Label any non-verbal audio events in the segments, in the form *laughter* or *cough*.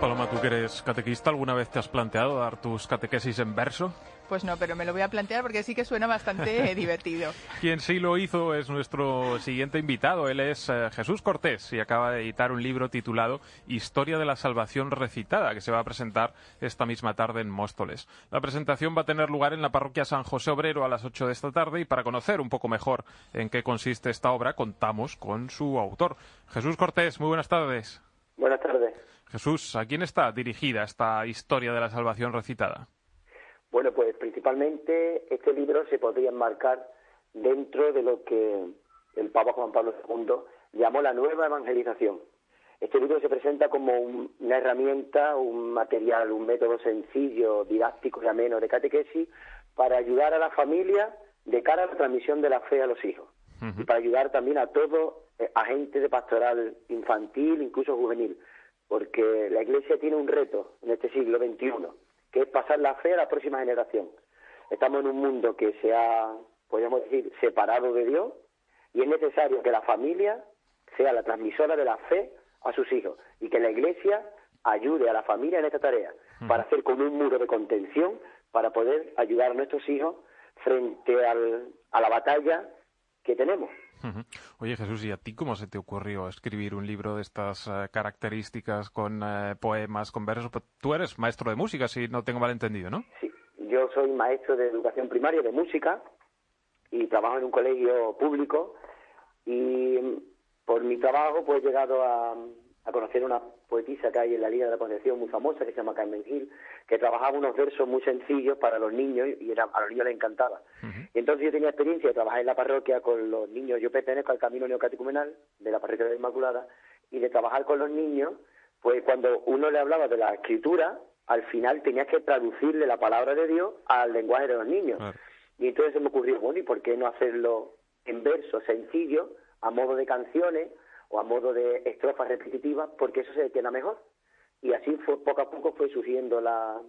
Paloma, tú que eres catequista, ¿alguna vez te has planteado dar tus catequesis en verso? Pues no, pero me lo voy a plantear porque sí que suena bastante *laughs* divertido. Quien sí lo hizo es nuestro siguiente invitado. Él es eh, Jesús Cortés y acaba de editar un libro titulado Historia de la Salvación Recitada, que se va a presentar esta misma tarde en Móstoles. La presentación va a tener lugar en la parroquia San José Obrero a las 8 de esta tarde y para conocer un poco mejor en qué consiste esta obra, contamos con su autor. Jesús Cortés, muy buenas tardes. Buenas tardes. Jesús, ¿a quién está dirigida esta historia de la salvación recitada? Bueno, pues principalmente este libro se podría enmarcar dentro de lo que el Papa Juan Pablo II llamó la nueva evangelización. Este libro se presenta como una herramienta, un material, un método sencillo, didáctico y ameno de catequesis para ayudar a la familia de cara a la transmisión de la fe a los hijos. Y para ayudar también a todo eh, agente de pastoral infantil, incluso juvenil porque la Iglesia tiene un reto en este siglo XXI, que es pasar la fe a la próxima generación. Estamos en un mundo que se ha, podríamos decir, separado de Dios y es necesario que la familia sea la transmisora de la fe a sus hijos y que la Iglesia ayude a la familia en esta tarea para hacer como un muro de contención para poder ayudar a nuestros hijos frente al, a la batalla que tenemos. Oye Jesús, ¿y a ti cómo se te ocurrió escribir un libro de estas eh, características con eh, poemas, con versos? Pues tú eres maestro de música, si no tengo mal entendido, ¿no? Sí, yo soy maestro de educación primaria de música y trabajo en un colegio público y por mi trabajo pues he llegado a, a conocer una poetisa que hay en la Liga de la Concepción muy famosa que se llama Carmen Gil, que trabajaba unos versos muy sencillos para los niños y era, a los niños les encantaba. Y entonces yo tenía experiencia de trabajar en la parroquia con los niños, yo pertenezco al Camino Neocatecumenal de la parroquia de la Inmaculada, y de trabajar con los niños, pues cuando uno le hablaba de la escritura, al final tenías que traducirle la palabra de Dios al lenguaje de los niños. Y entonces se me ocurrió, bueno, ¿y por qué no hacerlo en versos sencillos, a modo de canciones, o a modo de estrofas repetitivas, porque eso se queda mejor. Y así fue, poco a poco fue surgiendo la,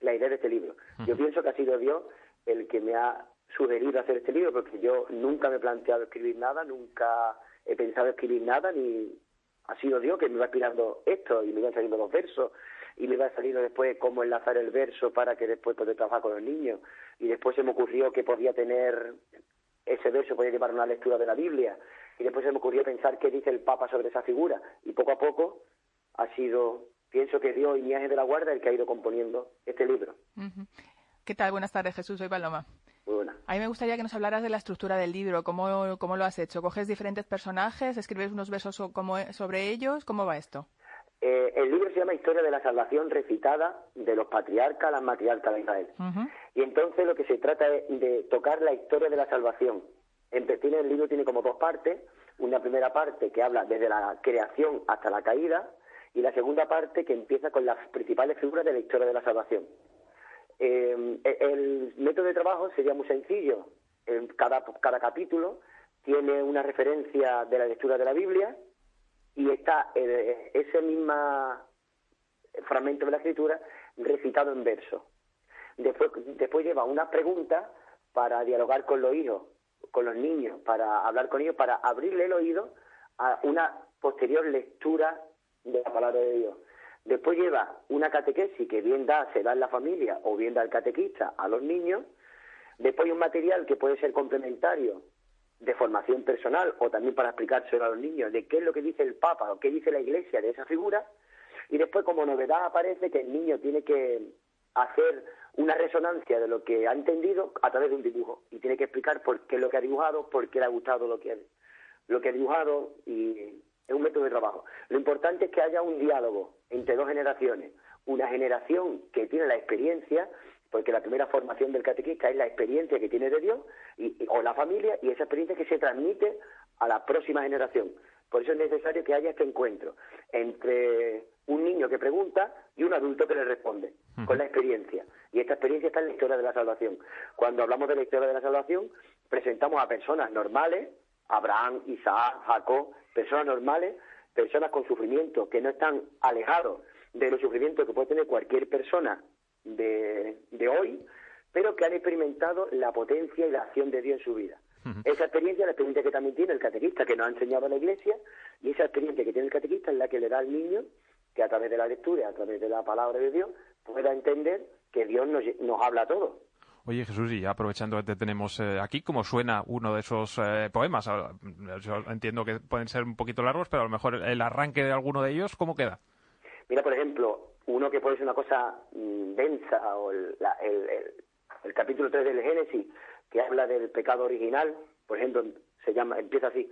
la idea de este libro. Yo pienso que ha sido Dios el que me ha sugerido hacer este libro, porque yo nunca me he planteado escribir nada, nunca he pensado escribir nada, ni ha sido Dios que me va inspirando esto, y me iban saliendo los versos, y me iba saliendo después cómo enlazar el verso para que después poder trabajar con los niños, y después se me ocurrió que podía tener, ese verso podía llevar una lectura de la Biblia, y después se me ocurrió pensar qué dice el Papa sobre esa figura y poco a poco ha sido, pienso que Dios Iñaje de la Guarda el que ha ido componiendo este libro. ¿Qué tal? Buenas tardes, Jesús. Soy Paloma. Muy buena. A mí me gustaría que nos hablaras de la estructura del libro. ¿Cómo, cómo lo has hecho? ¿Coges diferentes personajes? ¿Escribes unos versos como, sobre ellos? ¿Cómo va esto? Eh, el libro se llama Historia de la Salvación recitada de los patriarcas a las matriarcas de Israel. Y entonces lo que se trata es de tocar la historia de la salvación, en el libro tiene como dos partes, una primera parte que habla desde la creación hasta la caída y la segunda parte que empieza con las principales figuras de la historia de la salvación. Eh, el método de trabajo sería muy sencillo. En cada, cada capítulo tiene una referencia de la lectura de la Biblia y está eh, ese mismo fragmento de la escritura recitado en verso. Después, después lleva una pregunta para dialogar con los hijos con los niños, para hablar con ellos, para abrirle el oído a una posterior lectura de la palabra de Dios. Después lleva una catequesis que bien da, se da en la familia o bien da el catequista a los niños. Después un material que puede ser complementario de formación personal o también para explicárselo a los niños de qué es lo que dice el Papa o qué dice la Iglesia de esa figura. Y después como novedad aparece que el niño tiene que hacer una resonancia de lo que ha entendido a través de un dibujo y tiene que explicar por qué lo que ha dibujado, por qué le ha gustado lo que, lo que ha dibujado y es un método de trabajo. Lo importante es que haya un diálogo entre dos generaciones, una generación que tiene la experiencia, porque la primera formación del catequista es la experiencia que tiene de Dios y, o la familia y esa experiencia que se transmite a la próxima generación. Por eso es necesario que haya este encuentro entre un niño que pregunta y un adulto que le responde, con la experiencia. Y esta experiencia está en la historia de la salvación. Cuando hablamos de la historia de la salvación, presentamos a personas normales, Abraham, Isaac, Jacob, personas normales, personas con sufrimiento, que no están alejados de los sufrimientos que puede tener cualquier persona de, de hoy, pero que han experimentado la potencia y la acción de Dios en su vida. Esa experiencia, la experiencia que también tiene el catequista, que nos ha enseñado la Iglesia, y esa experiencia que tiene el catequista es la que le da al niño que a través de la lectura, a través de la palabra de Dios, pueda entender que Dios nos, nos habla a todos. Oye Jesús, y aprovechando que te tenemos eh, aquí, ¿cómo suena uno de esos eh, poemas? Yo entiendo que pueden ser un poquito largos, pero a lo mejor el arranque de alguno de ellos, ¿cómo queda? Mira, por ejemplo, uno que puede ser una cosa mm, densa, o el, capítulo 3 del Génesis, que habla del pecado original, por ejemplo, se llama, empieza así,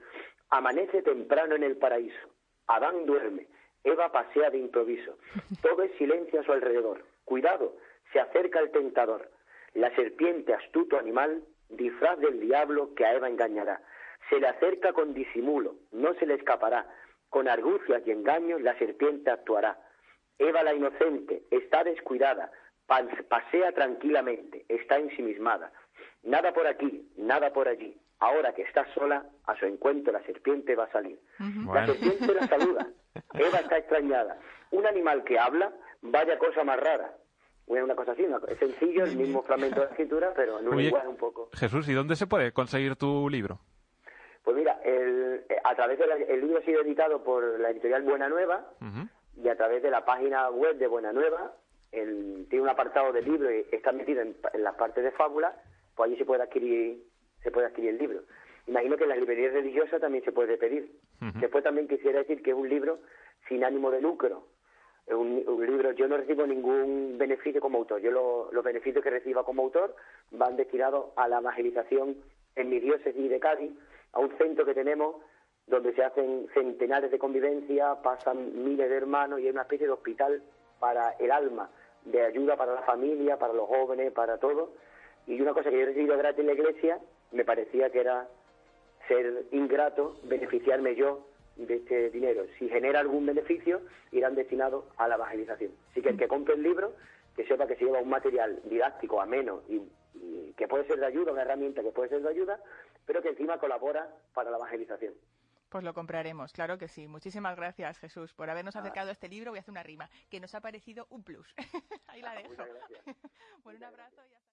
amanece temprano en el paraíso, Adán duerme, Eva pasea de improviso, *laughs* todo es silencio a su alrededor, cuidado, se acerca el tentador, la serpiente, astuto animal, disfraz del diablo que a Eva engañará. Se le acerca con disimulo, no se le escapará. Con argucias y engaños la serpiente actuará. Eva la inocente está descuidada, pasea tranquilamente, está ensimismada. Nada por aquí, nada por allí. Ahora que está sola, a su encuentro la serpiente va a salir. La serpiente la saluda. *laughs* Eva está extrañada. Un animal que habla, vaya cosa más rara una cosa así, es sencillo, el mismo fragmento de escritura, pero en un lenguaje un poco. Jesús, ¿y dónde se puede conseguir tu libro? Pues mira, el, a través del el libro ha sido editado por la editorial Buena Nueva y a través de la página web de Buena Nueva, el, tiene un apartado de libro y está metido en, la parte de fábula, pues allí se puede adquirir se puede adquirir el libro. Imagino que en las librerías religiosas también se puede pedir. Después también quisiera decir que es un libro sin ánimo de lucro, un, un, libro, yo no recibo ningún beneficio como autor. Yo los beneficios que reciba como autor van destinados a la evangelización en mi diócesis de Cádiz, a un centro que tenemos donde se hacen centenares de convivencia, pasan miles de hermanos y es una especie de hospital para el alma, de ayuda para la familia, para los jóvenes, para todo. Y una cosa que yo he recibido gratis en la iglesia, me parecía que era ser ingrato, beneficiarme yo de este dinero. Si genera algún beneficio, irán destinados a la evangelización. Así que el que compre el libro, que sepa que se lleva un material didáctico, ameno y, que puede ser de ayuda, una herramienta que puede ser de ayuda, pero que encima colabora para la evangelización. Pues lo compraremos, claro que sí. Muchísimas gracias, Jesús, por habernos acercado a este libro. Voy a hacer una rima, que nos ha parecido un plus. *laughs* Ahí la dejo. Gracias. *laughs* bueno, un abrazo y hasta